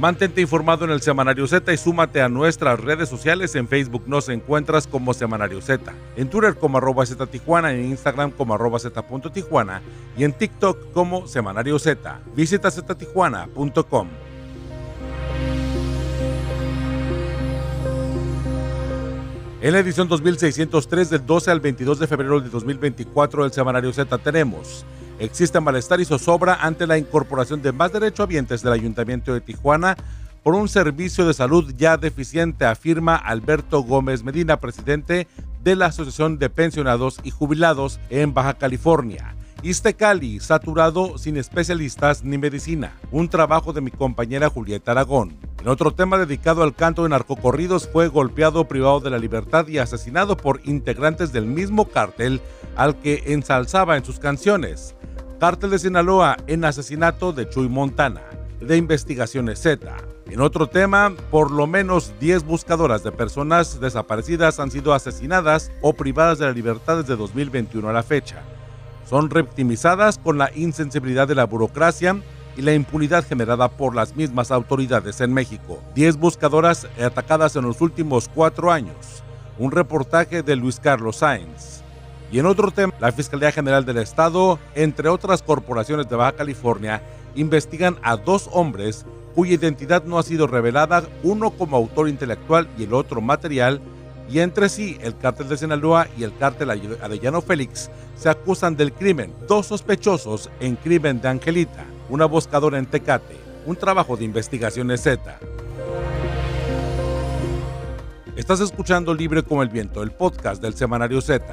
Mantente informado en el Semanario Z y súmate a nuestras redes sociales. En Facebook nos encuentras como Semanario Z, en Twitter como arroba Z en Instagram como arroba Z y en TikTok como Semanario Z. Visita ztijuana.com. En la edición 2603 del 12 al 22 de febrero de 2024 del Semanario Z tenemos Existe malestar y zozobra ante la incorporación de más derechohabientes del Ayuntamiento de Tijuana por un servicio de salud ya deficiente, afirma Alberto Gómez Medina, presidente de la Asociación de Pensionados y Jubilados en Baja California. Cali, saturado sin especialistas ni medicina. Un trabajo de mi compañera Julieta Aragón. En otro tema dedicado al canto de narcocorridos, fue golpeado, privado de la libertad y asesinado por integrantes del mismo cártel al que ensalzaba en sus canciones. Cártel de Sinaloa en asesinato de Chuy Montana, de Investigaciones Z. En otro tema, por lo menos 10 buscadoras de personas desaparecidas han sido asesinadas o privadas de la libertad desde 2021 a la fecha. Son revictimizadas con la insensibilidad de la burocracia y la impunidad generada por las mismas autoridades en México. 10 buscadoras atacadas en los últimos cuatro años. Un reportaje de Luis Carlos Sáenz. Y en otro tema, la Fiscalía General del Estado, entre otras corporaciones de Baja California, investigan a dos hombres cuya identidad no ha sido revelada, uno como autor intelectual y el otro material, y entre sí el cártel de Sinaloa y el cártel Arellano Félix se acusan del crimen. Dos sospechosos en crimen de Angelita, una buscadora en Tecate, un trabajo de investigaciones Z. Estás escuchando Libre como el Viento, el podcast del Semanario Z.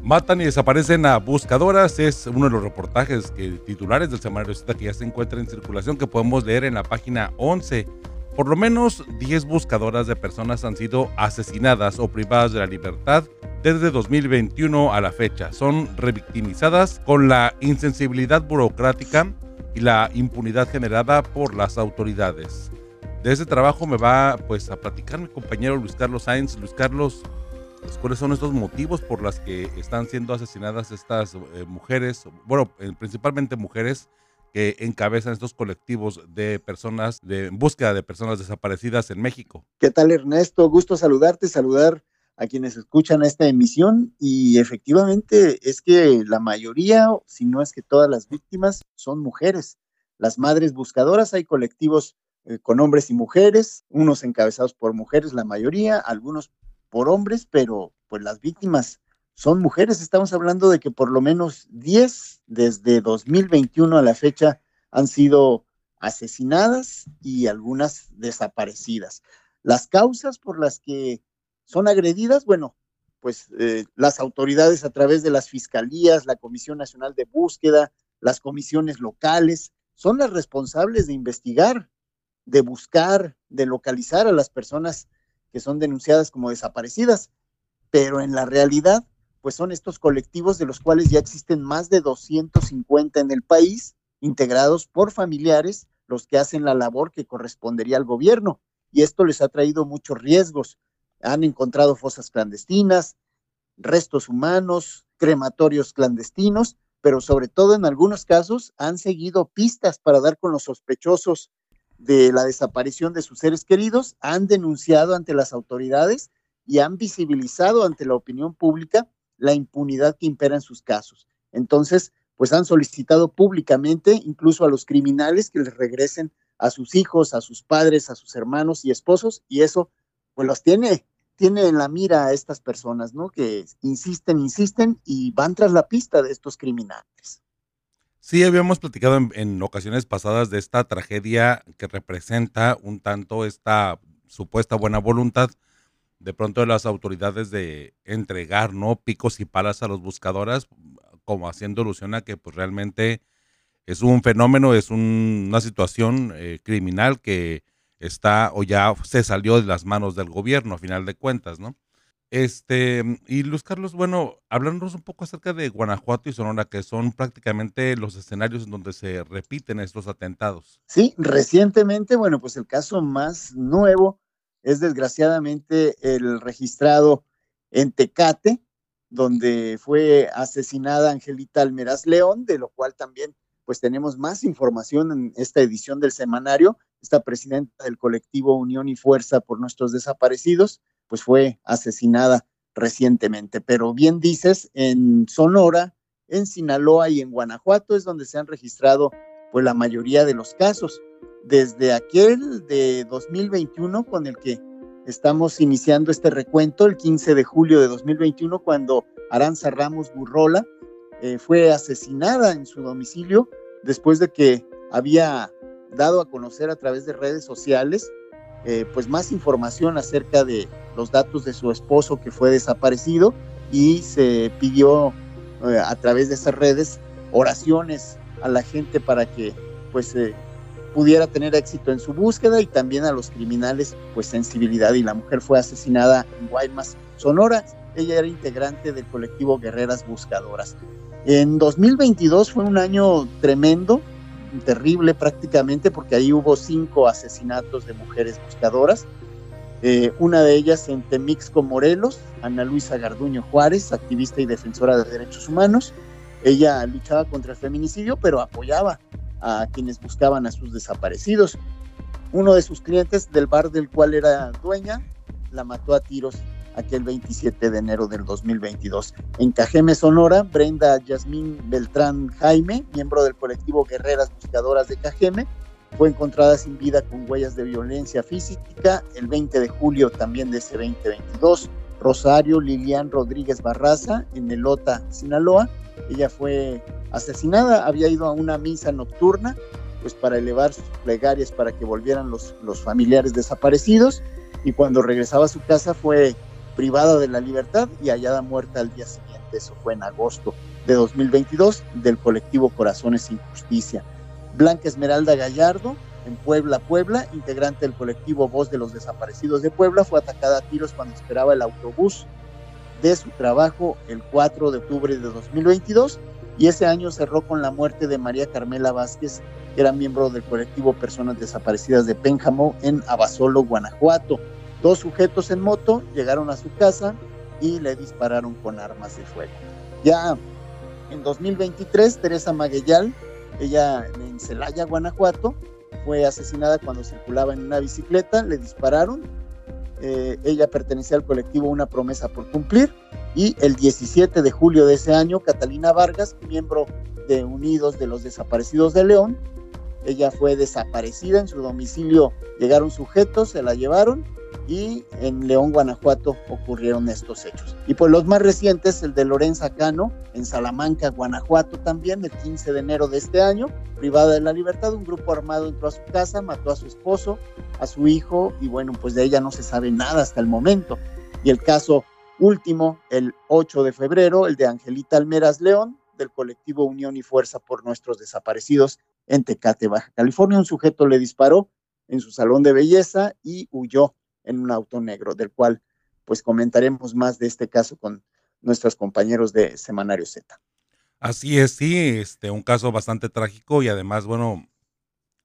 Matan y desaparecen a buscadoras. Es uno de los reportajes que, titulares del Semanario Z que ya se encuentra en circulación que podemos leer en la página 11. Por lo menos 10 buscadoras de personas han sido asesinadas o privadas de la libertad desde 2021 a la fecha. Son revictimizadas con la insensibilidad burocrática y la impunidad generada por las autoridades. De ese trabajo me va pues a platicar mi compañero Luis Carlos Sainz. Luis Carlos, pues, cuáles son estos motivos por los que están siendo asesinadas estas eh, mujeres, bueno, eh, principalmente mujeres que encabezan estos colectivos de personas en búsqueda de personas desaparecidas en México. ¿Qué tal Ernesto? Gusto saludarte, saludar a quienes escuchan esta emisión y efectivamente es que la mayoría, si no es que todas las víctimas son mujeres. Las madres buscadoras, hay colectivos eh, con hombres y mujeres, unos encabezados por mujeres, la mayoría, algunos por hombres, pero pues las víctimas son mujeres. Estamos hablando de que por lo menos 10 desde 2021 a la fecha han sido asesinadas y algunas desaparecidas. Las causas por las que son agredidas, bueno, pues eh, las autoridades a través de las fiscalías, la Comisión Nacional de Búsqueda, las comisiones locales, son las responsables de investigar, de buscar, de localizar a las personas que son denunciadas como desaparecidas, pero en la realidad, pues son estos colectivos de los cuales ya existen más de 250 en el país, integrados por familiares, los que hacen la labor que correspondería al gobierno. Y esto les ha traído muchos riesgos. Han encontrado fosas clandestinas, restos humanos, crematorios clandestinos, pero sobre todo en algunos casos han seguido pistas para dar con los sospechosos de la desaparición de sus seres queridos, han denunciado ante las autoridades y han visibilizado ante la opinión pública la impunidad que impera en sus casos. Entonces, pues han solicitado públicamente incluso a los criminales que les regresen a sus hijos, a sus padres, a sus hermanos y esposos, y eso pues los tiene, tiene en la mira a estas personas, ¿no? Que insisten, insisten y van tras la pista de estos criminales. Sí, habíamos platicado en, ocasiones pasadas de esta tragedia que representa un tanto esta supuesta buena voluntad de pronto de las autoridades de entregar no picos y palas a los buscadoras, como haciendo alusión a que pues realmente es un fenómeno, es una situación eh, criminal que está o ya se salió de las manos del gobierno a final de cuentas, ¿no? Este, y Luis Carlos, bueno, hablándonos un poco acerca de Guanajuato y Sonora, que son prácticamente los escenarios en donde se repiten estos atentados. Sí, recientemente, bueno, pues el caso más nuevo es desgraciadamente el registrado en Tecate, donde fue asesinada Angelita Almeraz León, de lo cual también pues tenemos más información en esta edición del semanario. Esta presidenta del colectivo Unión y Fuerza por nuestros desaparecidos, pues fue asesinada recientemente. Pero bien dices, en Sonora, en Sinaloa y en Guanajuato es donde se han registrado pues la mayoría de los casos. Desde aquel de 2021 con el que estamos iniciando este recuento, el 15 de julio de 2021, cuando Aranza Ramos Burrola eh, fue asesinada en su domicilio después de que había dado a conocer a través de redes sociales eh, pues más información acerca de los datos de su esposo que fue desaparecido y se pidió eh, a través de esas redes oraciones a la gente para que pues pudiera tener éxito en su búsqueda y también a los criminales pues sensibilidad y la mujer fue asesinada en Guaymas, Sonora. Ella era integrante del colectivo Guerreras Buscadoras. En 2022 fue un año tremendo, terrible prácticamente, porque ahí hubo cinco asesinatos de mujeres buscadoras. Eh, una de ellas en Temixco, Morelos, Ana Luisa Garduño Juárez, activista y defensora de derechos humanos. Ella luchaba contra el feminicidio, pero apoyaba a quienes buscaban a sus desaparecidos. Uno de sus clientes del bar del cual era dueña la mató a tiros aquel 27 de enero del 2022. En Cajeme, Sonora, Brenda Yasmín Beltrán Jaime, miembro del colectivo Guerreras Buscadoras de Cajeme, fue encontrada sin vida con huellas de violencia física el 20 de julio también de ese 2022. Rosario Lilian Rodríguez Barraza en Elota, Sinaloa. Ella fue asesinada, había ido a una misa nocturna pues para elevar sus plegarias para que volvieran los, los familiares desaparecidos y cuando regresaba a su casa fue privada de la libertad y hallada muerta al día siguiente. Eso fue en agosto de 2022 del colectivo Corazones sin Justicia. Blanca Esmeralda Gallardo, en Puebla, Puebla, integrante del colectivo Voz de los Desaparecidos de Puebla, fue atacada a tiros cuando esperaba el autobús de su trabajo el 4 de octubre de 2022 y ese año cerró con la muerte de María Carmela Vázquez, que era miembro del colectivo Personas Desaparecidas de Pénjamo en Abasolo, Guanajuato. Dos sujetos en moto llegaron a su casa y le dispararon con armas de fuego. Ya en 2023, Teresa Maguellal, ella en Celaya, Guanajuato, fue asesinada cuando circulaba en una bicicleta, le dispararon. Eh, ella pertenecía al colectivo Una promesa por cumplir. Y el 17 de julio de ese año, Catalina Vargas, miembro de Unidos de los Desaparecidos de León, ella fue desaparecida en su domicilio. Llegaron sujetos, se la llevaron y en León, Guanajuato ocurrieron estos hechos. Y pues los más recientes, el de Lorenza Cano, en Salamanca, Guanajuato también, el 15 de enero de este año, privada de la libertad, un grupo armado entró a su casa, mató a su esposo, a su hijo y bueno, pues de ella no se sabe nada hasta el momento. Y el caso último, el 8 de febrero, el de Angelita Almeras León, del colectivo Unión y Fuerza por nuestros desaparecidos en Tecate, Baja California. Un sujeto le disparó en su salón de belleza y huyó en un auto negro, del cual pues comentaremos más de este caso con nuestros compañeros de Semanario Z. Así es, sí, este, un caso bastante trágico y además, bueno,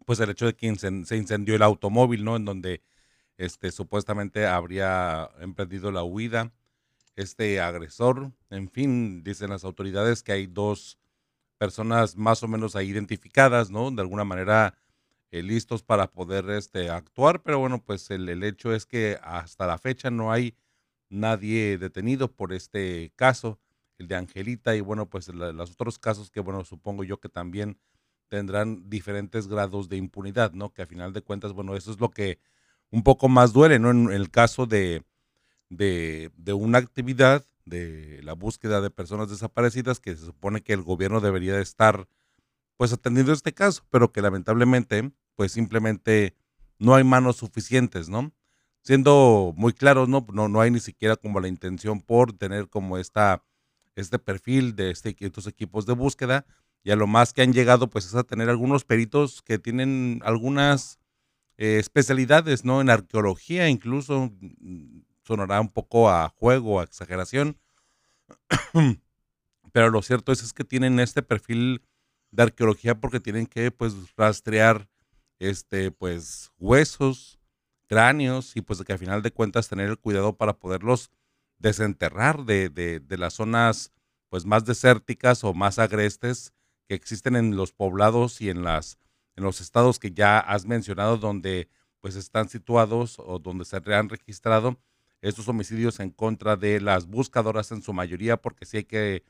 pues el hecho de que se incendió el automóvil, ¿no? En donde este, supuestamente habría emprendido la huida este agresor. En fin, dicen las autoridades que hay dos personas más o menos ahí identificadas, ¿no? De alguna manera eh, listos para poder este, actuar, pero bueno, pues el, el, hecho es que hasta la fecha no hay nadie detenido por este caso, el de Angelita, y bueno, pues los otros casos que, bueno, supongo yo que también tendrán diferentes grados de impunidad, ¿no? Que a final de cuentas, bueno, eso es lo que un poco más duele, ¿no? En el caso de, de, de una actividad de la búsqueda de personas desaparecidas que se supone que el gobierno debería estar pues atendiendo este caso, pero que lamentablemente pues simplemente no hay manos suficientes, ¿no? Siendo muy claros, ¿no? No, no hay ni siquiera como la intención por tener como esta, este perfil de este, estos equipos de búsqueda y a lo más que han llegado pues es a tener algunos peritos que tienen algunas eh, especialidades, ¿no? En arqueología incluso, mm, sonará un poco a juego, a exageración, pero lo cierto es, es que tienen este perfil de arqueología porque tienen que pues rastrear este pues huesos, cráneos y pues que al final de cuentas tener el cuidado para poderlos desenterrar de, de, las zonas pues más desérticas o más agrestes que existen en los poblados y en las en los estados que ya has mencionado donde pues están situados o donde se han registrado estos homicidios en contra de las buscadoras en su mayoría porque sí hay que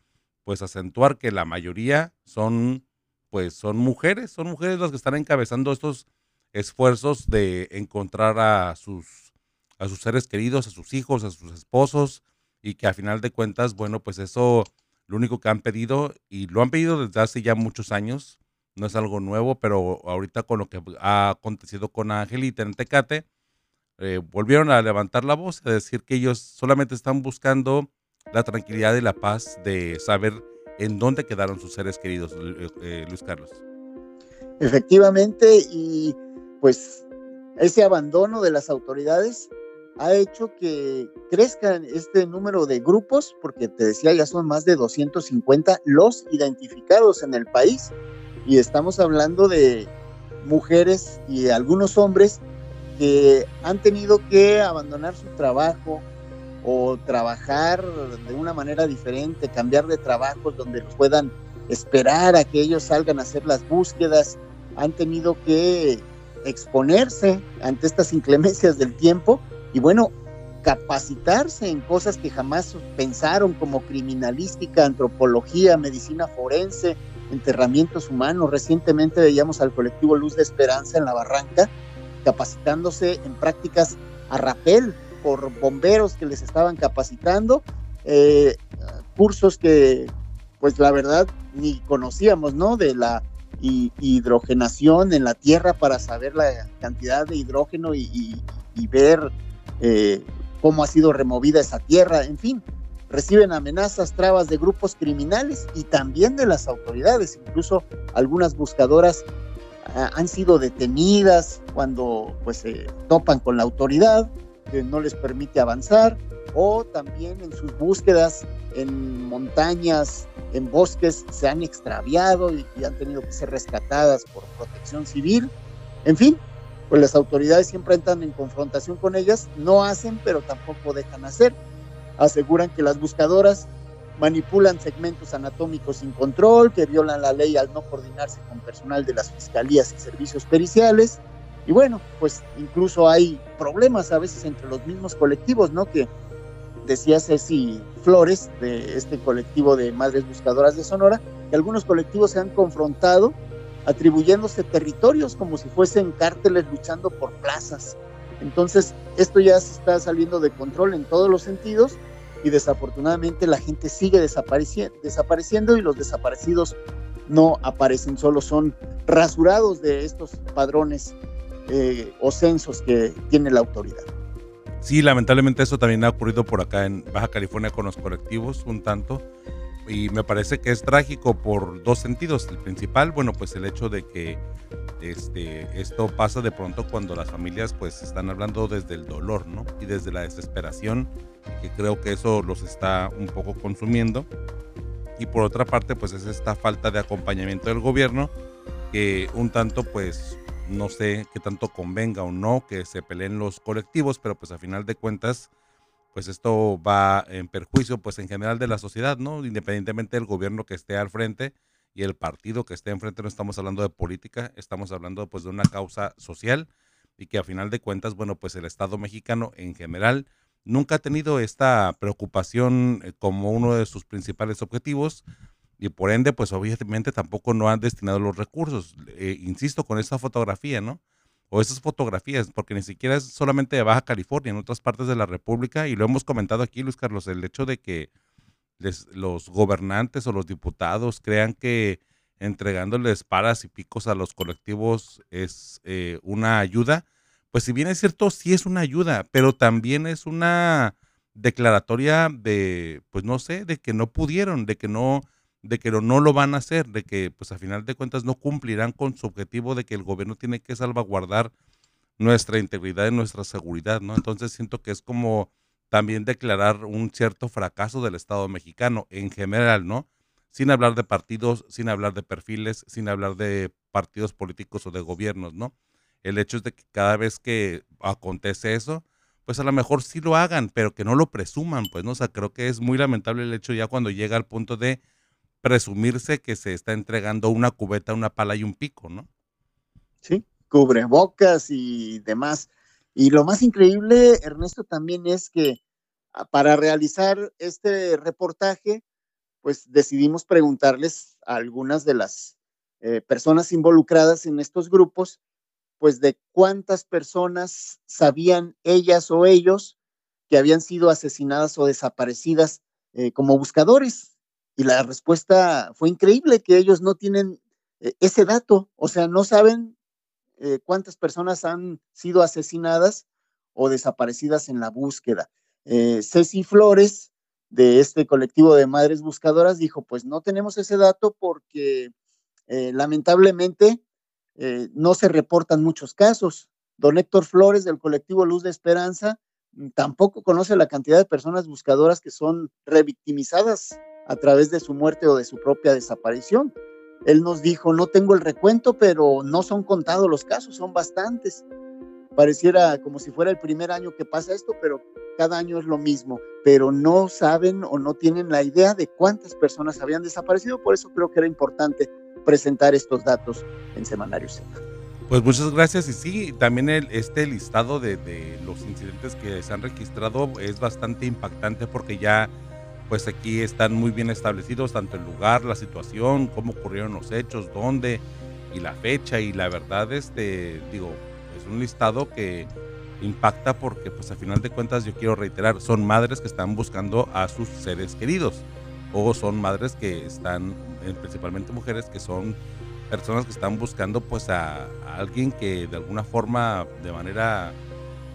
pues acentuar que la mayoría son pues son mujeres, son mujeres las que están encabezando estos esfuerzos de encontrar a sus a sus seres queridos, a sus hijos, a sus esposos y que a final de cuentas, bueno, pues eso lo único que han pedido y lo han pedido desde hace ya muchos años, no es algo nuevo, pero ahorita con lo que ha acontecido con Angelita en Tecate, eh, volvieron a levantar la voz, a decir que ellos solamente están buscando la tranquilidad y la paz de saber en dónde quedaron sus seres queridos, eh, eh, Luis Carlos. Efectivamente, y pues ese abandono de las autoridades ha hecho que crezcan este número de grupos, porque te decía, ya son más de 250 los identificados en el país, y estamos hablando de mujeres y algunos hombres que han tenido que abandonar su trabajo o trabajar de una manera diferente, cambiar de trabajos donde puedan esperar a que ellos salgan a hacer las búsquedas, han tenido que exponerse ante estas inclemencias del tiempo y bueno, capacitarse en cosas que jamás pensaron como criminalística, antropología, medicina forense, enterramientos humanos. Recientemente veíamos al colectivo Luz de Esperanza en la Barranca capacitándose en prácticas a rapel por bomberos que les estaban capacitando, eh, cursos que pues la verdad ni conocíamos, ¿no? De la hidrogenación en la tierra para saber la cantidad de hidrógeno y, ver eh, cómo ha sido removida esa tierra, en fin, reciben amenazas, trabas de grupos criminales y también de las autoridades, incluso algunas buscadoras ah, han sido detenidas cuando pues se topan con la autoridad, que no les permite avanzar, o también en sus búsquedas en montañas, en bosques, se han extraviado y, han tenido que ser rescatadas por protección civil. En fin, pues las autoridades siempre entran en confrontación con ellas, no hacen, pero tampoco dejan hacer. Aseguran que las buscadoras manipulan segmentos anatómicos sin control, que violan la ley al no coordinarse con personal de las fiscalías y servicios periciales. Y bueno, pues incluso hay problemas a veces entre los mismos colectivos, ¿no? Que decía Ceci Flores, de este colectivo de Madres Buscadoras de Sonora, que algunos colectivos se han confrontado atribuyéndose territorios como si fuesen cárteles luchando por plazas. Entonces, esto ya se está saliendo de control en todos los sentidos y desafortunadamente la gente sigue desapareciendo y los desaparecidos no aparecen, solo son rasurados de estos padrones eh, o censos que tiene la autoridad. Sí, lamentablemente eso también ha ocurrido por acá en Baja California con los colectivos, un tanto. Y me parece que es trágico por dos sentidos. El principal, bueno, pues el hecho de que este, esto pasa de pronto cuando las familias pues están hablando desde el dolor, ¿no? Y desde la desesperación, que creo que eso los está un poco consumiendo. Y por otra parte, pues es esta falta de acompañamiento del gobierno que un tanto pues no sé qué tanto convenga o no que se peleen los colectivos, pero pues a final de cuentas, pues esto va en perjuicio, pues en general de la sociedad, ¿no? Independientemente del gobierno que esté al frente y el partido que esté enfrente, no estamos hablando de política, estamos hablando pues de una causa social y que a final de cuentas, bueno, pues el Estado mexicano en general nunca ha tenido esta preocupación eh, como uno de sus principales objetivos y por ende, pues obviamente tampoco no han destinado los recursos. Eh, insisto con esta fotografía, ¿no? O esas fotografías, porque ni siquiera es solamente de Baja California, en otras partes de la República, y lo hemos comentado aquí, Luis Carlos, el hecho de que los gobernantes o los diputados crean que entregándoles paras y picos a los colectivos es eh, una ayuda, pues si bien es cierto, sí es una ayuda, pero también es una declaratoria de, pues no sé, de que no pudieron, de que no de que no lo van a hacer, de que pues a final de cuentas no cumplirán con su objetivo de que el gobierno tiene que salvaguardar nuestra integridad y nuestra seguridad, ¿no? Entonces siento que es como también declarar un cierto fracaso del Estado mexicano en general, ¿no? Sin hablar de partidos, sin hablar de perfiles, sin hablar de partidos políticos o de gobiernos, ¿no? El hecho es de que cada vez que acontece eso, pues a lo mejor sí lo hagan, pero que no lo presuman, pues, ¿no? O sea, creo que es muy lamentable el hecho ya cuando llega al punto de presumirse que se está entregando una cubeta, una pala y un pico, ¿no? Sí, cubrebocas y demás. Y lo más increíble, Ernesto, también es que ah, para realizar este reportaje, pues decidimos preguntarles a algunas de las eh, personas involucradas en estos grupos pues de cuántas personas sabían ellas o ellos que habían sido asesinadas o desaparecidas eh, como buscadores. Y la respuesta fue increíble, que ellos no tienen eh, ese dato, o sea, no saben eh, cuántas personas han sido asesinadas o desaparecidas en la búsqueda. Ceci Flores, de este colectivo de madres buscadoras, dijo, pues no tenemos ese dato porque lamentablemente eh, no se reportan muchos casos. Don Héctor Flores del colectivo Luz de Esperanza tampoco conoce la cantidad de personas buscadoras que son revictimizadas a través de su muerte o de su propia desaparición. Él nos dijo, no tengo el recuento, pero no son contados los casos, son bastantes. Pareciera como si fuera el primer año que pasa esto, pero cada año es lo mismo, pero no saben o no tienen la idea de cuántas personas habían desaparecido, por eso creo que era importante presentar estos datos en Semanario Z. Pues muchas gracias y sí, también este listado de, los incidentes que se han registrado es bastante impactante porque ya pues aquí están muy bien establecidos tanto el lugar, la situación, cómo ocurrieron los hechos, dónde y la fecha y la verdad este digo es un listado que impacta porque pues a final de cuentas yo quiero reiterar son madres que están buscando a sus seres queridos o son madres que están, eh, principalmente mujeres, que son personas que están buscando pues a, alguien que de alguna forma, de manera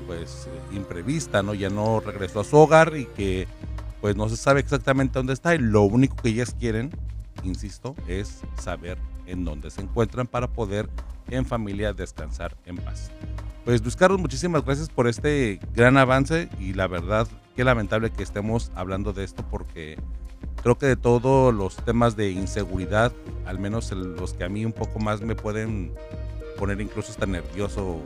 pues imprevista, ¿no? Ya no regresó a su hogar y que pues no se sabe exactamente dónde está y lo único que ellas quieren, insisto, es saber en dónde se encuentran para poder en familia descansar en paz. Pues Luis Carlos, muchísimas gracias por este gran avance y la verdad qué lamentable que estemos hablando de esto porque creo que de todos los temas de inseguridad, al menos los que a mí un poco más me pueden poner incluso hasta nervioso,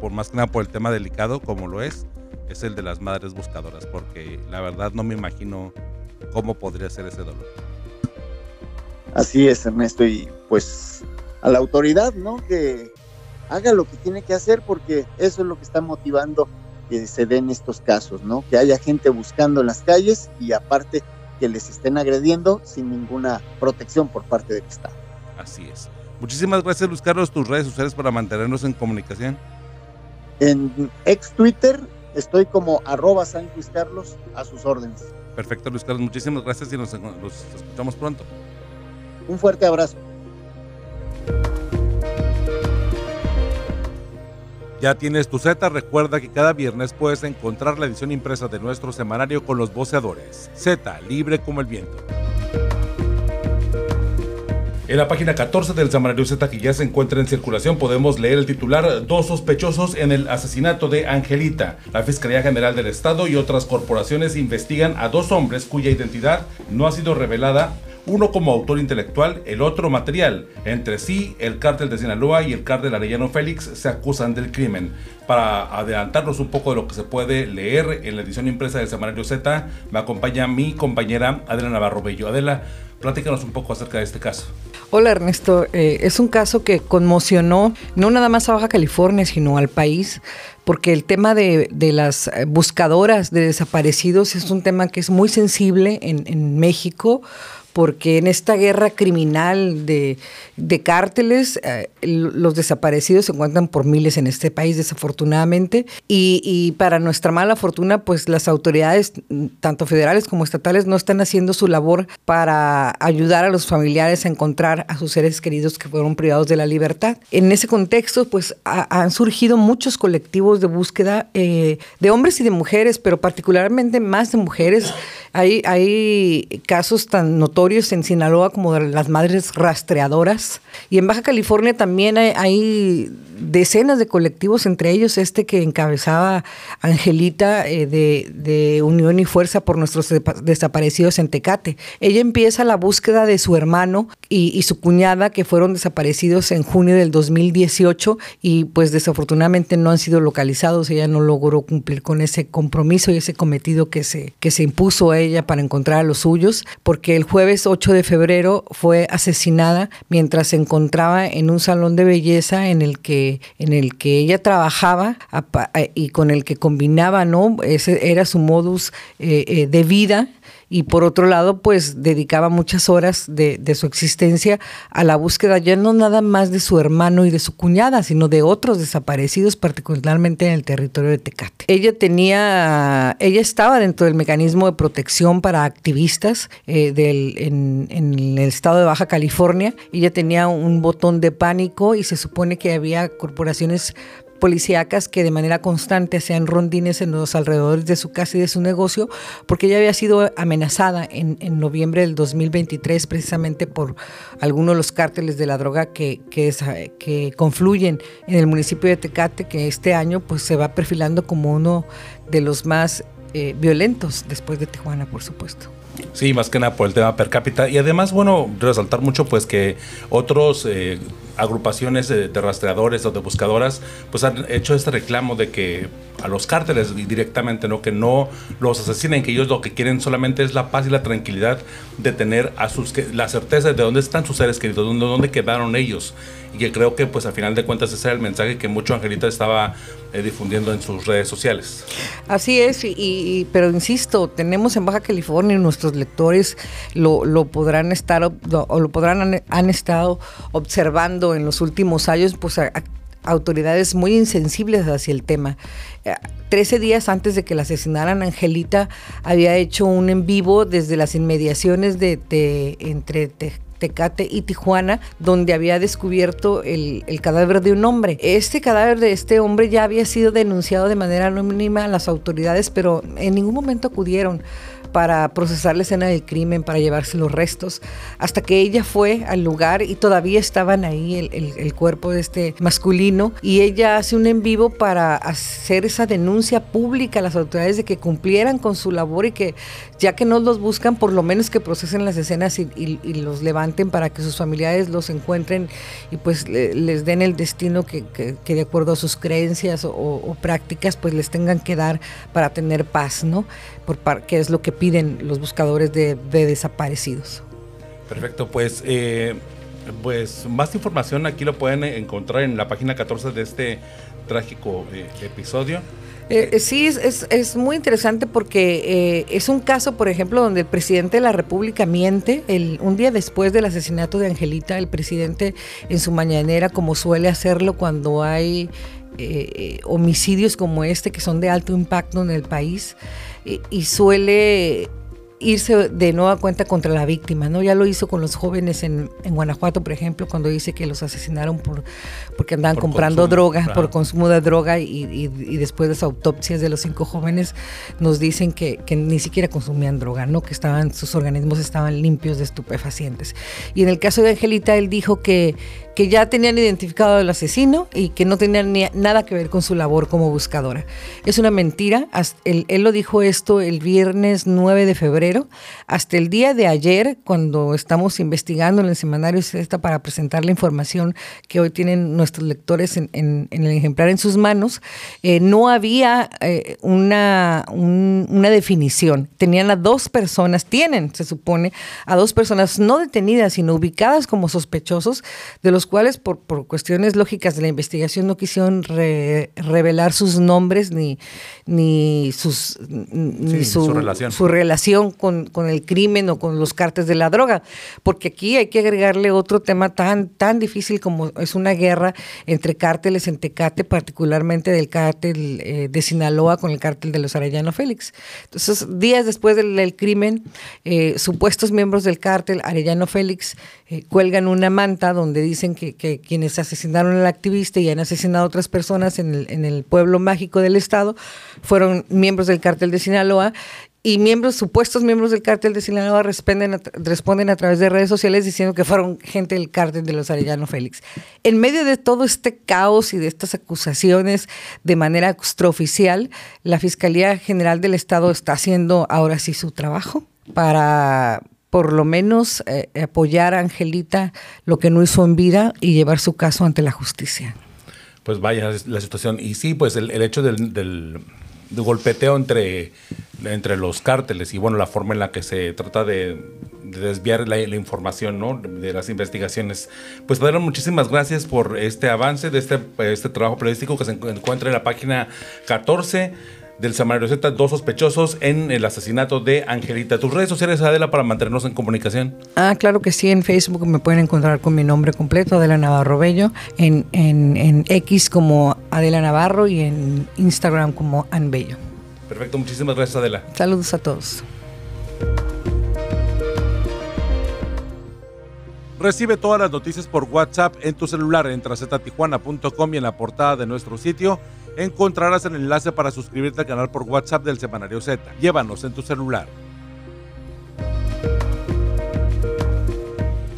por más que nada por el tema delicado como lo es, es el de las madres buscadoras, porque la verdad no me imagino cómo podría ser ese dolor. Así es, Ernesto, y pues a la autoridad, ¿no? Que haga lo que tiene que hacer, porque eso es lo que está motivando que se den estos casos, ¿no? Que haya gente buscando en las calles y aparte que les estén agrediendo sin ninguna protección por parte del Estado. Así es. Muchísimas gracias, Luis Carlos, tus redes sociales para mantenernos en comunicación. En ex Twitter estoy como arroba San Luis Carlos a sus órdenes. Perfecto, Luis Carlos, muchísimas gracias y nos, nos escuchamos pronto. Un fuerte abrazo. Ya tienes tu Z, recuerda que cada viernes puedes encontrar la edición impresa de nuestro semanario con los voceadores. Z, libre como el viento. En la página 14 del Semanario Z que ya se encuentra en circulación podemos leer el titular Dos sospechosos en el asesinato de Angelita. La Fiscalía General del Estado y otras corporaciones investigan a dos hombres cuya identidad no ha sido revelada uno como autor intelectual, el otro material. Entre sí, el cártel de Sinaloa y el cártel Arellano Félix se acusan del crimen. Para adelantarnos un poco de lo que se puede leer en la edición impresa del Semanario Z, me acompaña mi compañera Adela Navarro Bello. Adela, platícanos un poco acerca de este caso. Hola Ernesto, eh, es un caso que conmocionó no nada más a Baja California, sino al país, porque el tema de, las buscadoras de desaparecidos es un tema que es muy sensible en, en México porque en esta guerra criminal de, cárteles, eh, los desaparecidos se encuentran por miles en este país, desafortunadamente, y, para nuestra mala fortuna, pues las autoridades, tanto federales como estatales, no están haciendo su labor para ayudar a los familiares a encontrar a sus seres queridos que fueron privados de la libertad. En ese contexto, pues han surgido muchos colectivos de búsqueda eh, de hombres y de mujeres, pero particularmente más de mujeres. Hay, hay casos tan notorios en Sinaloa como las madres rastreadoras. Y en Baja California también hay, decenas de colectivos, entre ellos este que encabezaba Angelita eh, de, Unión y Fuerza por nuestros desaparecidos en Tecate. Ella empieza la búsqueda de su hermano y, su cuñada que fueron desaparecidos en junio del 2018 y pues desafortunadamente no han sido localizados. Ella no logró cumplir con ese compromiso y ese cometido que se, que se impuso a ella para encontrar a los suyos, porque el jueves 8 de febrero fue asesinada mientras se encontraba en un salón de belleza en el que, en el que ella trabajaba y con el que combinaba, ¿no? Ese era su modus eh, eh, de vida y por otro lado, pues dedicaba muchas horas de, su existencia a la búsqueda ya no nada más de su hermano y de su cuñada, sino de otros desaparecidos, particularmente en el territorio de Tecate. Ella tenía, ella estaba dentro del mecanismo de protección para activistas eh, del, en, en el estado de Baja California. Ella tenía un botón de pánico y se supone que había corporaciones policíacas que de manera constante hacían rondines en los alrededores de su casa y de su negocio, porque ella había sido amenazada en, noviembre del 2023 precisamente por algunos de los cárteles de la droga que, que, que confluyen en el municipio de Tecate, que este año pues se va perfilando como uno de los más eh, violentos después de Tijuana, por supuesto. Sí, más que nada por el tema per cápita. Y además, bueno, resaltar mucho pues que otros eh, agrupaciones de, rastreadores o de buscadoras pues han hecho este reclamo de que a los cárteles directamente, ¿no? Que no los asesinen, que ellos lo que quieren solamente es la paz y la tranquilidad de tener a sus la certeza de dónde están sus seres queridos, dónde, quedaron ellos. Y que creo que pues al final de cuentas ese era el mensaje que mucho Angelita estaba eh, difundiendo en sus redes sociales. Así es, y, pero insisto, tenemos en Baja California nuestros lectores lo, lo podrán estar o lo podrán han, estado observando en los últimos años, pues autoridades muy insensibles hacia el tema. Eh, trece días antes de que la asesinaran, Angelita había hecho un en vivo desde las inmediaciones de, entre Tecate y Tijuana, donde había descubierto el, cadáver de un hombre. Este cadáver de este hombre ya había sido denunciado de manera anónima a las autoridades, pero en ningún momento acudieron para procesar la escena del crimen, para llevarse los restos, hasta que ella fue al lugar y todavía estaban ahí el, cuerpo de este masculino y ella hace un en vivo para hacer esa denuncia pública a las autoridades de que cumplieran con su labor y que ya que no los buscan, por lo menos que procesen las escenas y, los levanten para que sus familiares los encuentren y pues les den el destino que, de acuerdo a sus creencias o, prácticas pues les tengan que dar para tener paz, ¿no? Por, que es lo que piden los buscadores de, desaparecidos. Perfecto, pues, eh, pues más información aquí lo pueden encontrar en la página 14 de este trágico eh, episodio. Eh, sí, es, es, muy interesante porque es un caso, por ejemplo, donde el presidente de la República miente. El, un día después del asesinato de Angelita, el presidente en su mañanera, como suele hacerlo cuando hay homicidios como este, que son de alto impacto en el país, y, suele irse de nueva cuenta contra la víctima, ¿no? Ya lo hizo con los jóvenes en, Guanajuato, por ejemplo, cuando dice que los asesinaron por porque andaban comprando droga, por consumo de droga, y, después de las autopsias de los cinco jóvenes nos dicen que, ni siquiera consumían droga, ¿no? Que estaban, sus organismos estaban limpios de estupefacientes. Y en el caso de Angelita, él dijo que que ya tenían identificado al asesino y que no tenían nada que ver con su labor como buscadora. Es una mentira. Él, lo dijo esto el viernes 9 de febrero. Hasta el día de ayer, cuando estamos investigando en el semanario para presentar la información que hoy tienen nuestros lectores en, el ejemplar en sus manos, eh, no había eh, una, una definición. Tenían a dos personas, tienen, se supone, a dos personas no detenidas, sino ubicadas como sospechosos, de los cuales por, por, cuestiones lógicas de la investigación no quisieron revelar sus nombres ni, ni, sus, ni su, relación, su relación con, el crimen o con los cartes de la droga. Porque aquí hay que agregarle otro tema tan, tan difícil como es una guerra entre cárteles en Tecate, particularmente del cártel eh, de Sinaloa con el cártel de los Arellano Félix. Entonces, días después del, crimen, eh, supuestos miembros del cártel Arellano Félix eh, cuelgan una manta donde dicen que, quienes asesinaron al activista y han asesinado a otras personas en el pueblo mágico del estado fueron miembros del cártel de Sinaloa y miembros, supuestos miembros del cártel de Sinaloa responden a, responden a través de redes sociales diciendo que fueron gente del cártel de los Arellano Félix. En medio de todo este caos y de estas acusaciones de manera extraoficial, la Fiscalía General del Estado está haciendo ahora sí su trabajo para por lo menos eh, apoyar a Angelita lo que no hizo en vida y llevar su caso ante la justicia. Pues vaya la situación. Y sí, pues el, hecho del de golpeteo entre, entre los cárteles y bueno, la forma en la que se trata de, desviar la, información ¿no? de las investigaciones. Pues Pedro, muchísimas gracias por este avance de este, este trabajo periodístico que se encuentra en la página 14 del Samario Z, dos sospechosos en el asesinato de Angelita. ¿Tus redes sociales, Adela, para mantenernos en comunicación? Ah, claro que sí, en Facebook me pueden encontrar con mi nombre completo, Adela Navarro Bello, en, en, X como Adela Navarro y en Instagram como Anbello. Perfecto, muchísimas gracias, Adela. Saludos a todos. Recibe todas las noticias por WhatsApp en tu celular. Entra a ztijuana.com y en la portada de nuestro sitio encontrarás el enlace para suscribirte al canal por WhatsApp del Semanario Z. Llévanos en tu celular.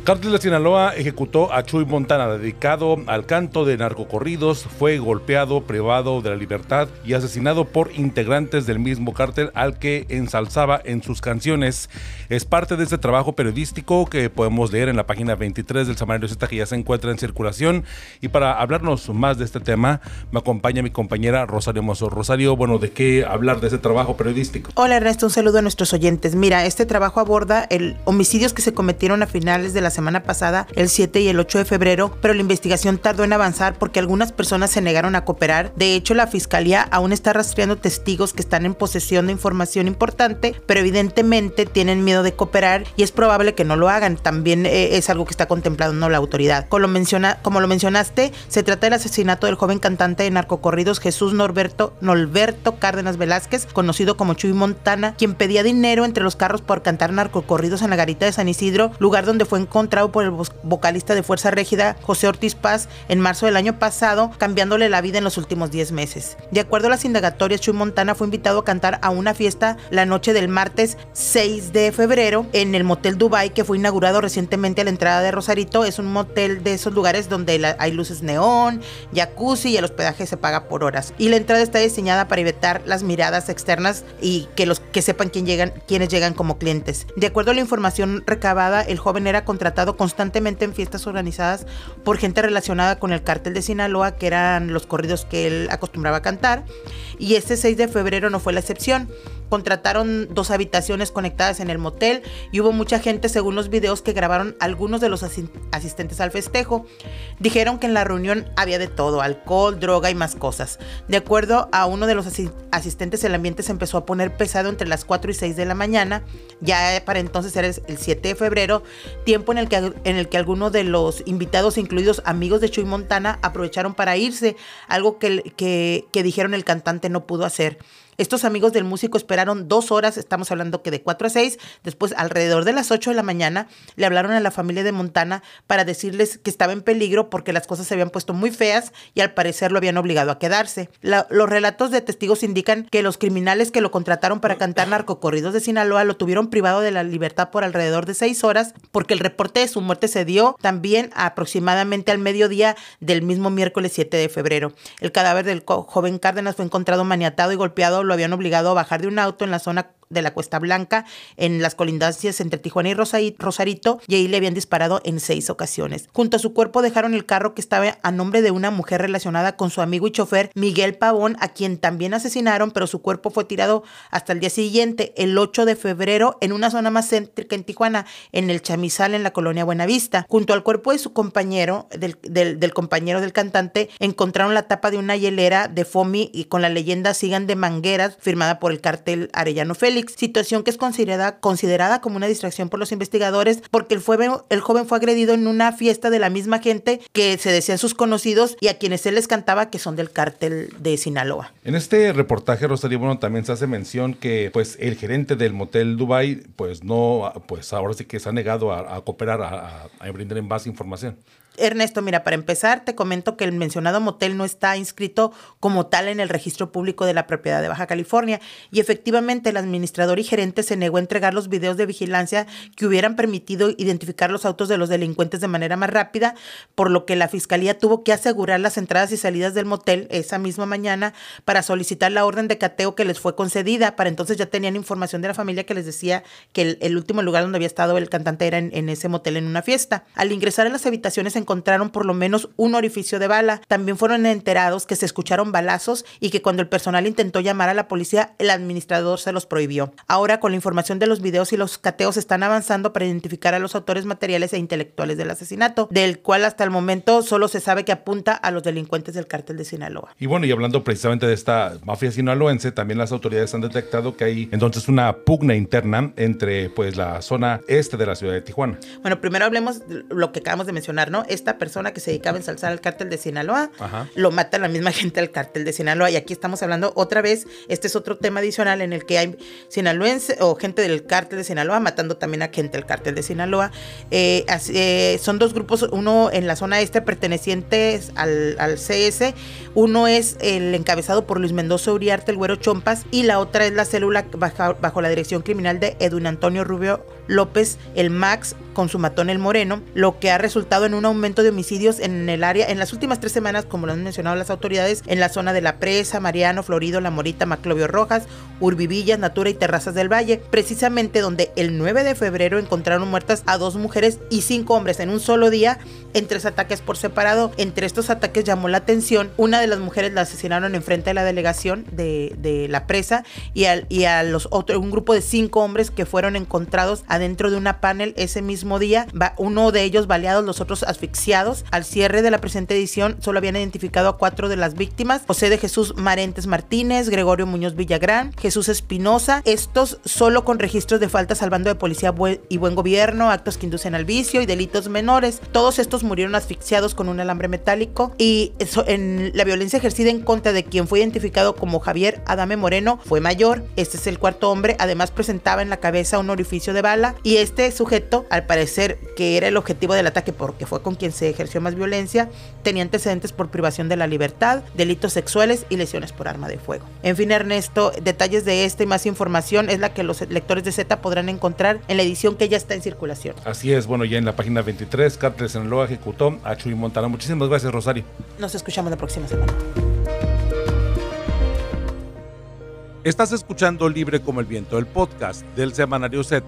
Cártel de Sinaloa ejecutó a Chuy Montana, dedicado al canto de narcocorridos, fue golpeado, privado de la libertad y asesinado por integrantes del mismo cártel al que ensalzaba en sus canciones. Es parte de este trabajo periodístico que podemos leer en la página 23 del Samario Z que ya se encuentra en circulación. Y para hablarnos más de este tema, me acompaña mi compañera Rosario Mozo. Rosario, bueno, ¿de qué hablar de ese trabajo periodístico? Hola Ernesto, un saludo a nuestros oyentes. Mira, este trabajo aborda el homicidios que se cometieron a finales de la semana pasada, el 7 y el 8 de febrero, pero la investigación tardó en avanzar porque algunas personas se negaron a cooperar. De hecho, la fiscalía aún está rastreando testigos que están en posesión de información importante, pero evidentemente tienen miedo de cooperar y es probable que no lo hagan. También eh, es algo que está contemplando la autoridad. Como lo, menciona, como lo mencionaste, se trata del asesinato del joven cantante de narcocorridos Jesús Norberto, Norberto Cárdenas Velázquez, conocido como Chuy Montana, quien pedía dinero entre los carros por cantar narcocorridos en la garita de San Isidro, lugar donde fue encontrado por el vocalista de Fuerza Régida, José Ortiz Paz, en marzo del año pasado, cambiándole la vida en los últimos 10 meses. De acuerdo a las indagatorias, Chuy Montana fue invitado a cantar a una fiesta la noche del martes 6 de febrero en el Motel Dubai, que fue inaugurado recientemente a la entrada de Rosarito. Es un motel de esos lugares donde hay luces neón, jacuzzi y el hospedaje se paga por horas. Y la entrada está diseñada para evitar las miradas externas y que los que sepan quién llegan, quiénes llegan como clientes. De acuerdo a la información recabada, el joven era contratado constantemente en fiestas organizadas por gente relacionada con el cártel de Sinaloa, que eran los corridos que él acostumbraba cantar. Y este 6 de febrero no fue la excepción contrataron dos habitaciones conectadas en el motel y hubo mucha gente, según los videos que grabaron algunos de los asistentes al festejo. Dijeron que en la reunión había de todo, alcohol, droga y más cosas. De acuerdo a uno de los asistentes, el ambiente se empezó a poner pesado entre las 4 y 6 de la mañana. Ya para entonces era el 7 de febrero, tiempo en el que, en el que algunos de los invitados, incluidos amigos de Chuy Montana, aprovecharon para irse, algo que, que dijeron el cantante no pudo hacer. Estos amigos del músico esperaron dos horas, estamos hablando que de 4 a 6, después alrededor de las 8 de la mañana le hablaron a la familia de Montana para decirles que estaba en peligro porque las cosas se habían puesto muy feas y al parecer lo habían obligado a quedarse. los relatos de testigos indican que los criminales que lo contrataron para cantar narcocorridos de Sinaloa lo tuvieron privado de la libertad por alrededor de 6 horas porque el reporte de su muerte se dio también aproximadamente al mediodía del mismo miércoles 7 de febrero. El cadáver del joven Cárdenas fue encontrado maniatado y golpeado lo habían obligado a bajar de un auto en la zona de la Cuesta Blanca en las colindancias entre Tijuana y Rosarito y ahí le habían disparado en seis ocasiones. Junto a su cuerpo dejaron el carro que estaba a nombre de una mujer relacionada con su amigo y chofer Miguel Pavón, a quien también asesinaron, pero su cuerpo fue tirado hasta el día siguiente, el 8 de febrero, en una zona más céntrica en Tijuana, en el Chamizal, en la colonia Buenavista. Junto al cuerpo de su compañero, del, compañero del cantante, encontraron la tapa de una hielera de Fomi y con la leyenda Sigan de Mangueras, firmada por el cartel Arellano Félix situación que es considerada, considerada como una distracción por los investigadores porque el, fue, el joven fue agredido en una fiesta de la misma gente que se decían sus conocidos y a quienes él les cantaba que son del cártel de Sinaloa. En este reportaje, Rosario, bueno, también se hace mención que pues el gerente del motel Dubai pues no, pues ahora sí que se ha negado a, cooperar, a, a, brindar en base información. Ernesto, mira, para empezar, te comento que el mencionado motel no está inscrito como tal en el registro público de la propiedad de Baja California y efectivamente el administrador y gerente se negó a entregar los videos de vigilancia que hubieran permitido identificar los autos de los delincuentes de manera más rápida, por lo que la fiscalía tuvo que asegurar las entradas y salidas del motel esa misma mañana para solicitar la orden de cateo que les fue concedida. Para entonces ya tenían información de la familia que les decía que el, último lugar donde había estado el cantante era en, ese motel en una fiesta. Al ingresar a las habitaciones en encontraron por lo menos un orificio de bala. También fueron enterados que se escucharon balazos y que cuando el personal intentó llamar a la policía, el administrador se los prohibió. Ahora, con la información de los videos y los cateos, están avanzando para identificar a los autores materiales e intelectuales del asesinato, del cual hasta el momento solo se sabe que apunta a los delincuentes del cártel de Sinaloa. Y bueno, y hablando precisamente de esta mafia sinaloense, también las autoridades han detectado que hay entonces una pugna interna entre pues la zona este de la ciudad de Tijuana. Bueno, primero hablemos de lo que acabamos de mencionar, ¿no? Esta persona que se dedicaba a ensalzar al cártel de Sinaloa, lo mata la misma gente del cártel de Sinaloa. Y aquí estamos hablando otra vez, este es otro tema adicional en el que hay sinaloense o gente del cártel de Sinaloa matando también a gente del cártel de Sinaloa. Eh, eh, son dos grupos, uno en la zona este pertenecientes al, al, CS, uno es el encabezado por Luis Mendoza Uriarte, el güero Chompas, y la otra es la célula bajo, bajo la dirección criminal de Edwin Antonio Rubio López, el Max, con su matón el Moreno, lo que ha resultado en un aumento de homicidios en el área en las últimas tres semanas, como lo han mencionado las autoridades, en la zona de La Presa, Mariano, Florido, La Morita, Maclovio Rojas, Urbivillas, Natura y Terrazas del Valle, precisamente donde el 9 de febrero encontraron muertas a dos mujeres y cinco hombres en un solo día en tres ataques por separado. Entre estos ataques llamó la atención, una de las mujeres la asesinaron enfrente de la delegación de, de La Presa y, al, y a los otros, un grupo de cinco hombres que fueron encontrados a dentro de una panel ese mismo día, uno de ellos baleados, los otros asfixiados. Al cierre de la presente edición solo habían identificado a cuatro de las víctimas, José de Jesús Marentes Martínez, Gregorio Muñoz Villagrán, Jesús Espinosa, estos solo con registros de faltas al bando de policía y buen gobierno, actos que inducen al vicio y delitos menores. Todos estos murieron asfixiados con un alambre metálico y eso, en la violencia ejercida en contra de quien fue identificado como Javier Adame Moreno fue mayor. Este es el cuarto hombre, además presentaba en la cabeza un orificio de bala y este sujeto, al parecer que era el objetivo del ataque porque fue con quien se ejerció más violencia, tenía antecedentes por privación de la libertad, delitos sexuales y lesiones por arma de fuego. En fin, Ernesto, detalles de esta y más información es la que los lectores de Z podrán encontrar en la edición que ya está en circulación. Así es, bueno, ya en la página 23, Cárteles en lo ejecutó a Chuy Montana. Muchísimas gracias, Rosario. Nos escuchamos la próxima semana. Estás escuchando Libre como el Viento, el podcast del Semanario Z.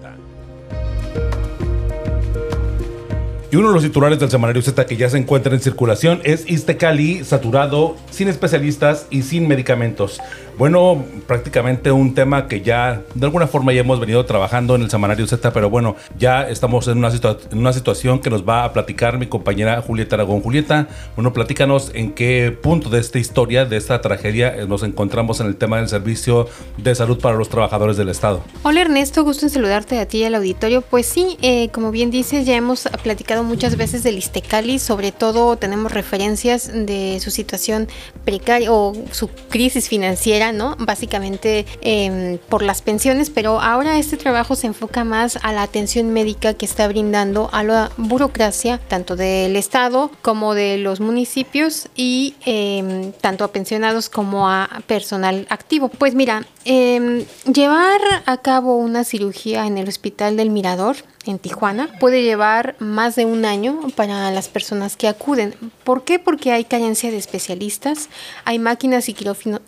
Y uno de los titulares del semanario Z que ya se encuentra en circulación es Istecali saturado, sin especialistas y sin medicamentos. Bueno, prácticamente un tema que ya de alguna forma ya hemos venido trabajando en el semanario Z, pero bueno, ya estamos en una, en una situación que nos va a platicar mi compañera Julieta Aragón. Julieta, bueno, platícanos en qué punto de esta historia, de esta tragedia, eh, nos encontramos en el tema del servicio de salud para los trabajadores del Estado. Hola Ernesto, gusto en saludarte a ti y al auditorio. Pues sí, eh, como bien dices, ya hemos platicado muchas veces del Istecali, sobre todo tenemos referencias de su situación precaria o su crisis financiera Básicamente em, por las pensiones, pero ahora este trabajo se enfoca más a la atención médica que está brindando a la burocracia, tanto del Estado como de los municipios y em, tanto a pensionados como a personal activo. Pues mira, em, llevar a cabo una cirugía en el Hospital del Mirador en Tijuana puede llevar más de un año para las personas que acuden. ¿Por qué? Porque hay carencia de especialistas, hay máquinas y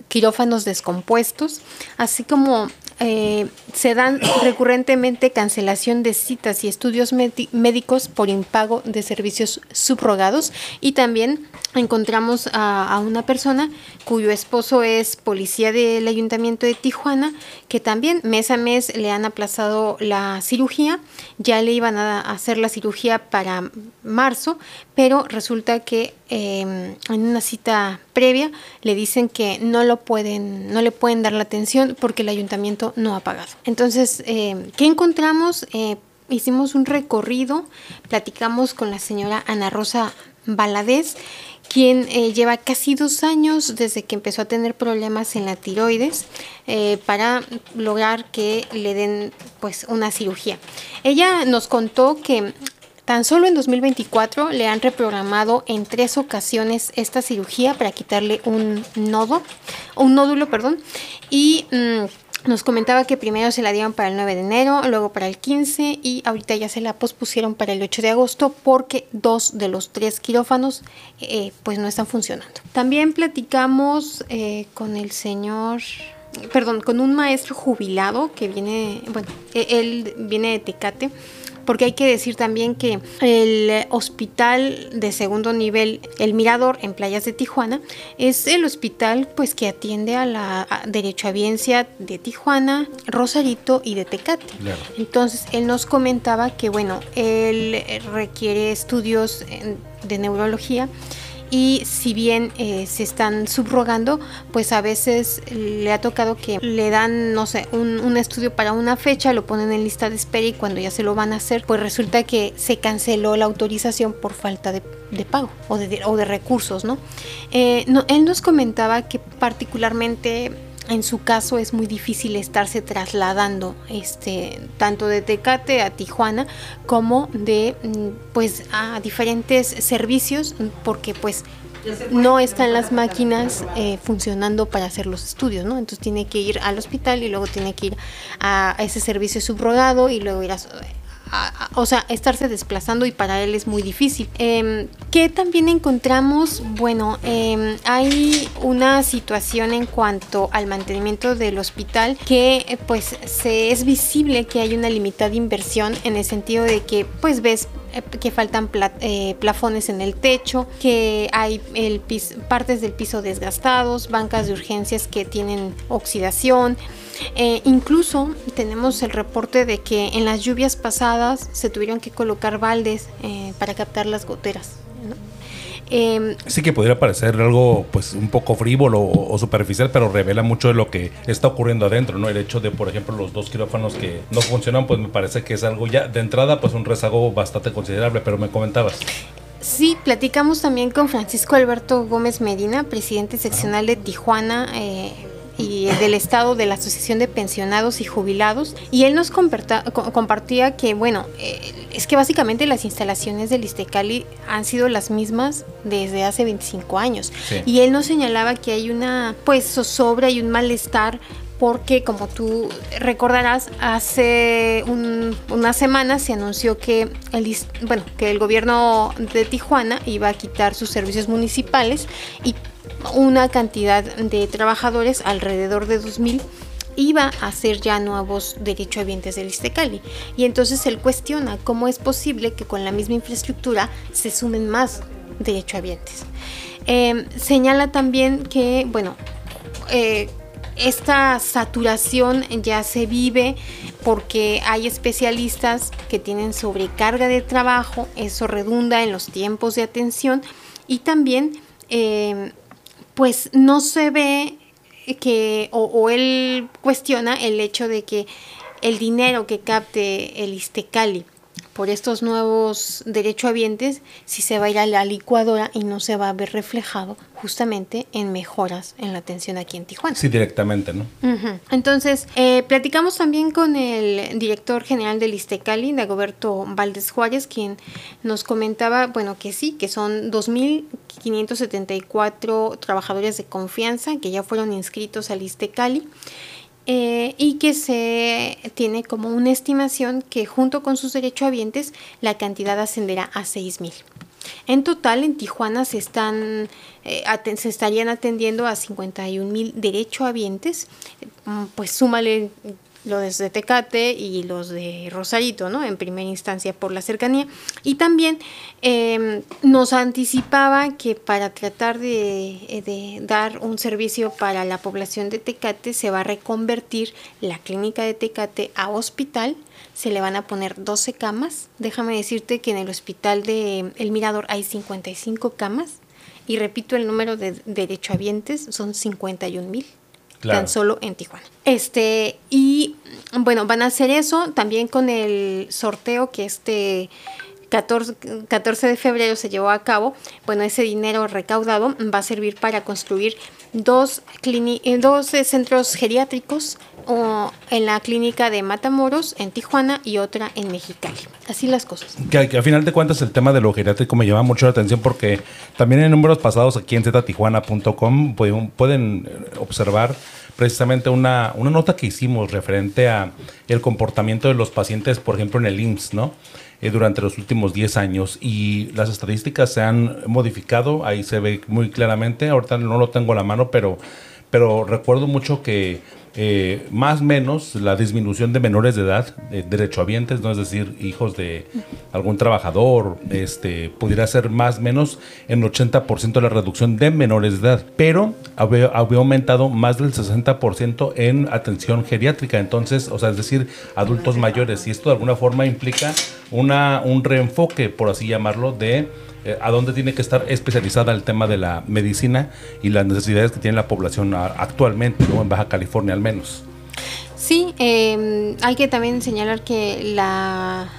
quirófanos descompuestos, así como eh, se dan recurrentemente cancelación de citas y estudios médicos por impago de servicios subrogados. Y también encontramos a, una persona cuyo esposo es policía del ayuntamiento de Tijuana que también mes a mes le han aplazado la cirugía. Ya le iban a hacer la cirugía para marzo pero resulta que em, en una cita previa le dicen que no lo pueden no le pueden dar la atención porque el ayuntamiento no ha pagado. Entonces, eh, ¿qué encontramos? Eh, hicimos un recorrido, platicamos con la señora Ana Rosa Baladés, quien eh, lleva casi dos años desde que empezó a tener problemas en la tiroides para lograr que le den pues una cirugía. Ella nos contó que Tan solo en 2024 le han reprogramado en tres ocasiones esta cirugía para quitarle un nodo, un nódulo, perdón, y mm, nos comentaba que primero se la dieron para el 9 de enero, luego para el 15 y ahorita ya se la pospusieron para el 8 de agosto porque dos de los tres quirófanos eh, pues no están funcionando. También platicamos eh, con el señor perdón, con un maestro jubilado que viene, bueno, e-, él viene de Tecate porque hay que decir también que el hospital de segundo nivel, el Mirador en Playas de Tijuana, es el hospital pues que atiende a la derechohabiencia de Tijuana, Rosarito y de Tecate. Entonces él nos comentaba que bueno, él requiere estudios de neurología y si bien eh, se están subrogando, pues a veces le ha tocado que le dan, no sé, un, estudio para una fecha, lo ponen en lista de espera y cuando ya se lo van a hacer, pues resulta que se canceló la autorización por falta de, pago o de, o de recursos, ¿no? Eh, ¿no? Él nos comentaba que particularmente en su caso es muy difícil estarse trasladando este tanto de Tecate a Tijuana como de mm, pues a diferentes servicios porque pues no están las máquinas eh, funcionando para hacer los estudios, ¿no? Entonces tiene que ir al hospital y luego tiene que ir a, ese servicio subrogado y luego ir a, o sea, estarse desplazando y para él es muy difícil. Eh, ¿Qué también encontramos? Bueno, em, hay una situación en cuanto al mantenimiento del hospital que eh, pues se es visible que hay una limitada inversión en el sentido de que pues ves eh, que faltan eh, plafones en el techo, que hay el partes del piso desgastados, bancas de urgencias que tienen oxidación. Eh, incluso tenemos el reporte de que en las lluvias pasadas se tuvieron que colocar baldes para captar las goteras. Em, sí que podría parecer algo pues un poco frívolo o, superficial, pero revela mucho de lo que está ocurriendo adentro, ¿no? El hecho de, por ejemplo, los dos quirófanos que no funcionan, pues me parece que es algo ya de entrada, pues un rezago bastante considerable, pero me comentabas. Sí, platicamos también con Francisco Alberto Gómez Medina, presidente seccional de Tijuana. Eh, y del Estado de la Asociación de Pensionados y Jubilados y él nos compartía que, bueno, eh, es que básicamente las instalaciones del Istecali han sido las mismas desde hace 25 años. Y él nos señalaba que hay una pues zozobra y un malestar porque como tú recordarás, hace una semana se anunció que el, bueno, que el gobierno de Tijuana iba a quitar sus servicios municipales y una cantidad de trabajadores, alrededor de 2.000, iba a ser ya nuevos derechohabientes del Istecali. Y entonces él cuestiona cómo es posible que con la misma infraestructura se sumen más derechohabientes. Eh, señala también que, bueno, eh, esta saturación ya se vive porque hay especialistas que tienen sobrecarga de trabajo, eso redunda en los tiempos de atención y también eh, pues no se ve que, o, él cuestiona el hecho de que el dinero que capte el Istecali por estos nuevos derechohabientes si se va a ir a la licuadora y no se va a ver reflejado justamente en mejoras en la atención aquí en Tijuana. Sí, directamente, ¿no? Entonces, eh, platicamos también con el director general del Istecali, Dagoberto Valdés Juárez, quien nos comentaba, bueno, que sí, que son 2.574 trabajadores de confianza que ya fueron inscritos al Istecali. Eh, y que se tiene como una estimación que junto con sus derechohabientes la cantidad ascenderá a 6.000. En total, en Tijuana se, están, eh, se estarían atendiendo a 51 mil derechohabientes, mm, pues súmale los de Tecate y los de Rosarito, ¿no? En primera instancia por la cercanía. Y también em, nos anticipaba que para tratar de, de, dar un servicio para la población de Tecate se va a reconvertir la clínica de Tecate a hospital. Se le van a poner 12 camas. Déjame decirte que en el hospital de El Mirador hay 55 camas. Y repito, el número de derechohabientes son 51 mil tan solo en Tijuana. Este, y bueno, van a hacer eso también con el sorteo que este 14, 14 de febrero se llevó a cabo, bueno, ese dinero recaudado va a servir para construir dos, dos centros geriátricos o en la clínica de Matamoros en Tijuana y otra en Mexicali. Así las cosas. Que, que a final de cuentas el tema de lo geriátrico me llama mucho la atención porque también en números pasados aquí en ztijuana.com pueden, pueden observar precisamente una, una nota que hicimos referente a el comportamiento de los pacientes, por ejemplo, en el IMSS, ¿no? Eh, durante los últimos 10 años y las estadísticas se han modificado, ahí se ve muy claramente, ahorita no lo tengo a la mano, pero, pero recuerdo mucho que eh, más o menos la disminución de menores de edad, derechohabientes, ¿no? es decir, hijos de algún trabajador, este, pudiera ser más o menos en 80% la reducción de menores de edad, pero había, aumentado más del 60% en atención geriátrica, entonces, o sea, es decir, adultos mayores, y esto de alguna forma implica una, un reenfoque, por así llamarlo, de eh, a dónde tiene que estar especializada el tema de la medicina y las necesidades que tiene la población actualmente, ¿no? en Baja California al menos. Sí, em, hay que también señalar que la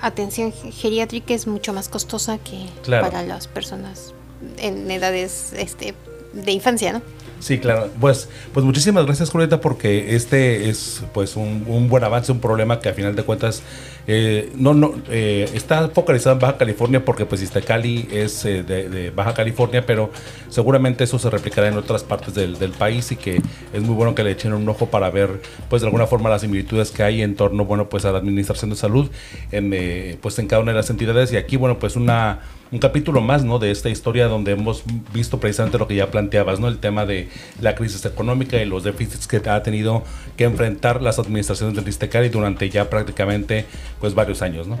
atención geriátrica es mucho más costosa que para las personas en edades este, de infancia, ¿no? Sí, claro. Pues, pues muchísimas gracias, Julieta, porque este es pues un, un buen avance, un problema que a final de cuentas eh, no, no, eh, está focalizado en Baja California porque pues Cali es eh, de, Baja California, pero seguramente eso se replicará en otras partes del, país y que es muy bueno que le echen un ojo para ver pues de alguna forma las similitudes que hay en torno, bueno, pues a la administración de salud en, pues en cada una de las entidades y aquí, bueno, pues una un capítulo más ¿no? de esta historia donde hemos visto precisamente lo que ya planteabas, ¿no? el tema de la crisis económica y los déficits que ha tenido que enfrentar las administraciones del Istecali durante ya prácticamente pues varios años. ¿no?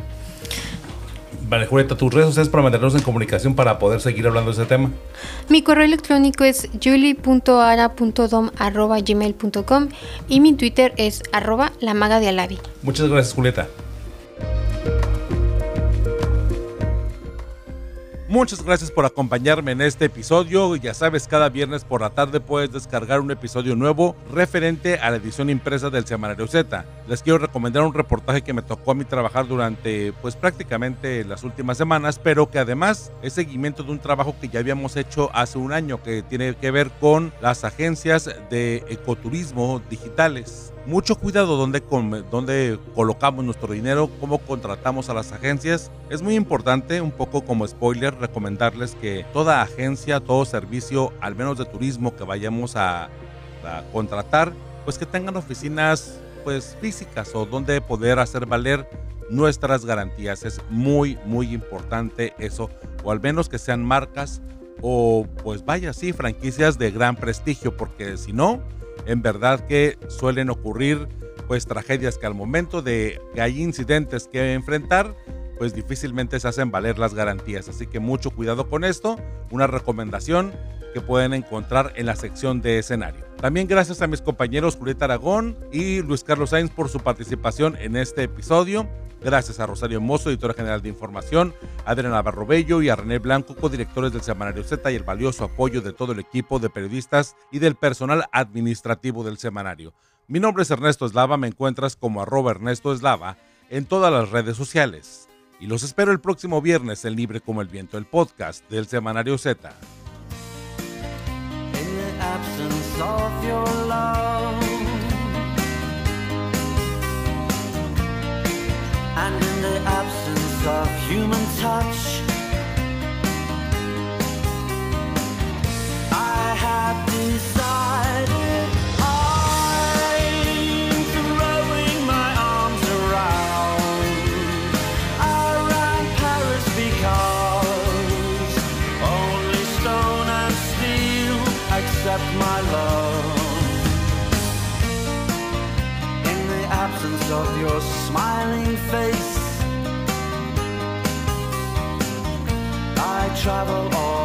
Vale, Julieta, tus redes sociales para mantenernos en comunicación para poder seguir hablando de ese tema. Mi correo electrónico es julie.ara.dom.gmail.com y mi Twitter es arroba la maga de Alavi. Muchas gracias, Julieta. Muchas gracias por acompañarme en este episodio. Ya sabes, cada viernes por la tarde puedes descargar un episodio nuevo referente a la edición impresa del Semanario Z. Les quiero recomendar un reportaje que me tocó a mí trabajar durante pues prácticamente las últimas semanas, pero que además es seguimiento de un trabajo que ya habíamos hecho hace un año que tiene que ver con las agencias de ecoturismo digitales mucho cuidado donde, donde colocamos nuestro dinero, cómo contratamos a las agencias. Es muy importante, un poco como spoiler, recomendarles que toda agencia, todo servicio, al menos de turismo que vayamos a, contratar, pues que tengan oficinas pues físicas o donde poder hacer valer nuestras garantías. Es muy, muy importante eso, o al menos que sean marcas o pues vaya, sí, franquicias de gran prestigio, porque si no, en verdad que suelen ocurrir pues tragedias que al momento de que hay incidentes que enfrentar, pues difícilmente se hacen valer las garantías. Así que mucho cuidado con esto. Una recomendación que pueden encontrar en la sección de escenario. También gracias a mis compañeros Julieta Aragón y Luis Carlos Sainz por su participación en este episodio. Gracias a Rosario Mozo, editora general de información, Adriana Navarro Bello y a René Blanco, codirectores del Semanario Z y el valioso apoyo de todo el equipo de periodistas y del personal administrativo del semanario. Mi nombre es Ernesto Eslava, me encuentras como arroba Ernesto Eslava en todas las redes sociales. Y los espero el próximo viernes en Libre como el Viento, el podcast del Semanario Z. and in the absence of human touch, I had decided travel on.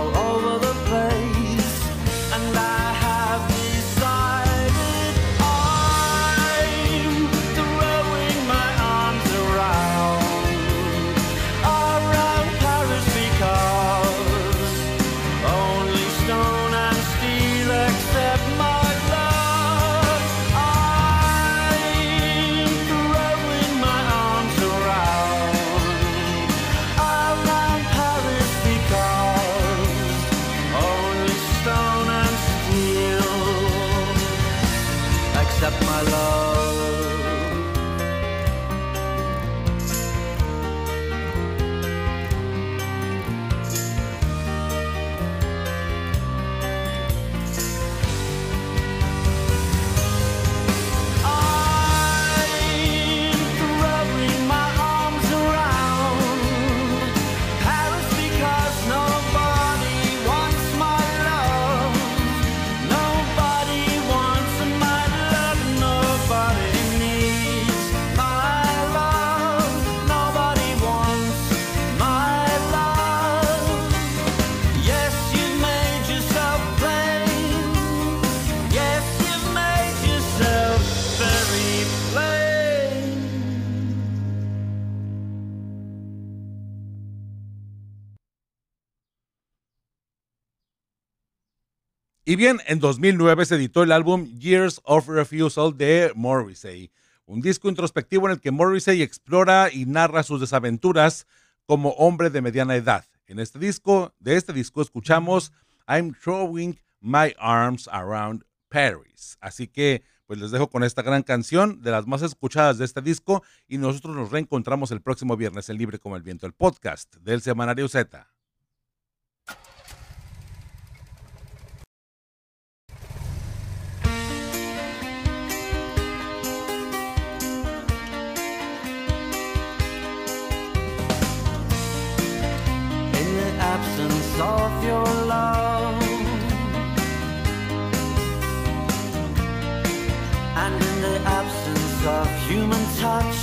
Y bien, en 2009 se editó el álbum Years of Refusal de Morrissey, un disco introspectivo en el que Morrissey explora y narra sus desaventuras como hombre de mediana edad. En este disco, de este disco escuchamos I'm Throwing My Arms Around Paris. Así que pues les dejo con esta gran canción de las más escuchadas de este disco y nosotros nos reencontramos el próximo viernes en Libre como el Viento, el podcast del Semanario Z. of your love. And in the absence of human touch